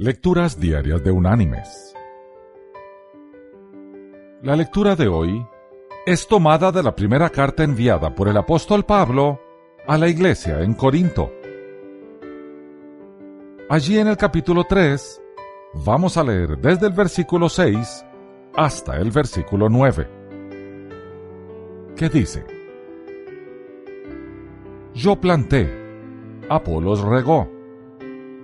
Lecturas Diarias de Unánimes. La lectura de hoy es tomada de la primera carta enviada por el apóstol Pablo a la iglesia en Corinto. Allí en el capítulo 3 vamos a leer desde el versículo 6 hasta el versículo 9, que dice, Yo planté, Apolos regó,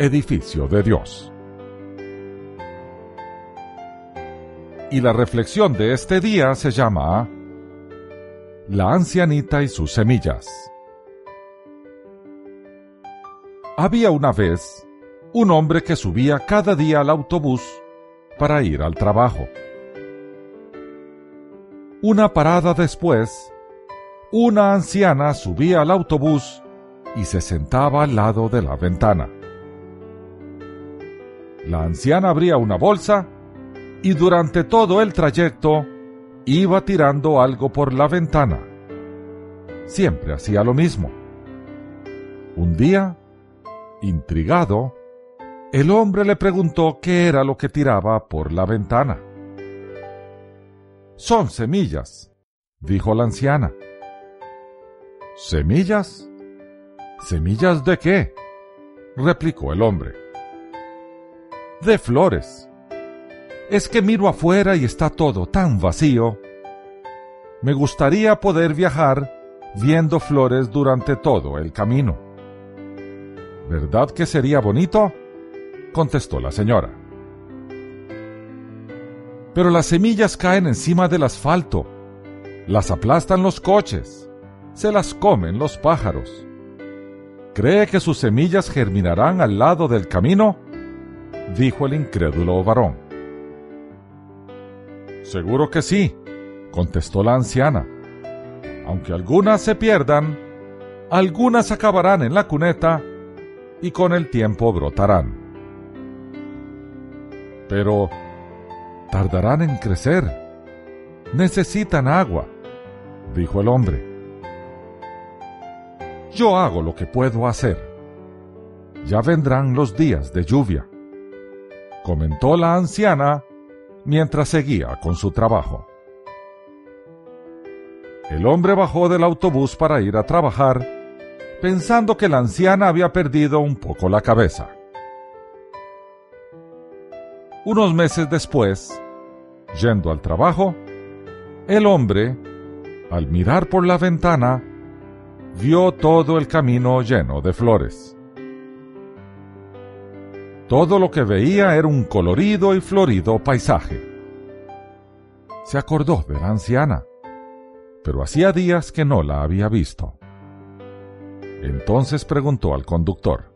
edificio de Dios. Y la reflexión de este día se llama La ancianita y sus semillas. Había una vez un hombre que subía cada día al autobús para ir al trabajo. Una parada después, una anciana subía al autobús y se sentaba al lado de la ventana. La anciana abría una bolsa y durante todo el trayecto iba tirando algo por la ventana. Siempre hacía lo mismo. Un día, intrigado, el hombre le preguntó qué era lo que tiraba por la ventana. Son semillas, dijo la anciana. ¿Semillas? ¿Semillas de qué? replicó el hombre de flores. Es que miro afuera y está todo tan vacío. Me gustaría poder viajar viendo flores durante todo el camino. ¿Verdad que sería bonito? contestó la señora. Pero las semillas caen encima del asfalto, las aplastan los coches, se las comen los pájaros. ¿Cree que sus semillas germinarán al lado del camino? Dijo el incrédulo varón. Seguro que sí, contestó la anciana. Aunque algunas se pierdan, algunas acabarán en la cuneta y con el tiempo brotarán. Pero tardarán en crecer. Necesitan agua, dijo el hombre. Yo hago lo que puedo hacer. Ya vendrán los días de lluvia comentó la anciana mientras seguía con su trabajo. El hombre bajó del autobús para ir a trabajar, pensando que la anciana había perdido un poco la cabeza. Unos meses después, yendo al trabajo, el hombre, al mirar por la ventana, vio todo el camino lleno de flores. Todo lo que veía era un colorido y florido paisaje. Se acordó de la anciana, pero hacía días que no la había visto. Entonces preguntó al conductor,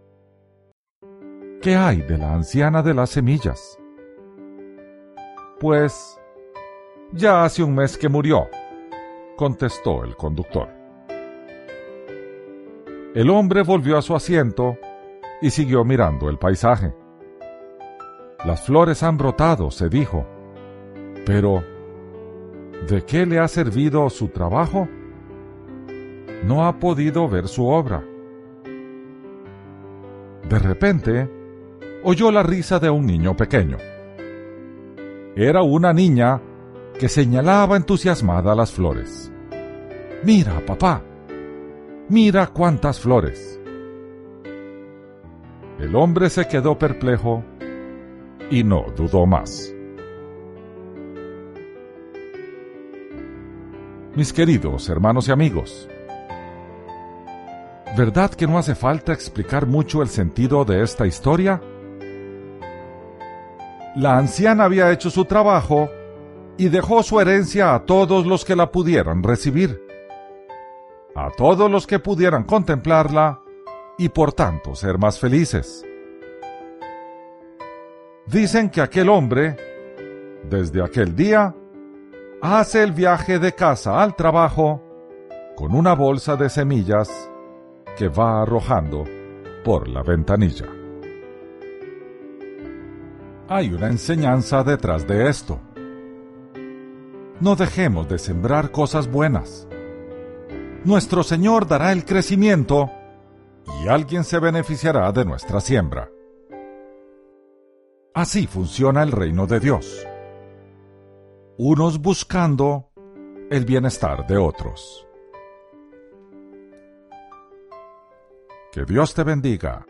¿Qué hay de la anciana de las semillas? Pues, ya hace un mes que murió, contestó el conductor. El hombre volvió a su asiento y siguió mirando el paisaje. Las flores han brotado, se dijo. Pero, ¿de qué le ha servido su trabajo? No ha podido ver su obra. De repente, oyó la risa de un niño pequeño. Era una niña que señalaba entusiasmada las flores. Mira, papá, mira cuántas flores. El hombre se quedó perplejo y no dudó más. Mis queridos hermanos y amigos, ¿verdad que no hace falta explicar mucho el sentido de esta historia? La anciana había hecho su trabajo y dejó su herencia a todos los que la pudieran recibir, a todos los que pudieran contemplarla y por tanto ser más felices. Dicen que aquel hombre, desde aquel día, hace el viaje de casa al trabajo con una bolsa de semillas que va arrojando por la ventanilla. Hay una enseñanza detrás de esto. No dejemos de sembrar cosas buenas. Nuestro Señor dará el crecimiento y alguien se beneficiará de nuestra siembra. Así funciona el reino de Dios. Unos buscando el bienestar de otros. Que Dios te bendiga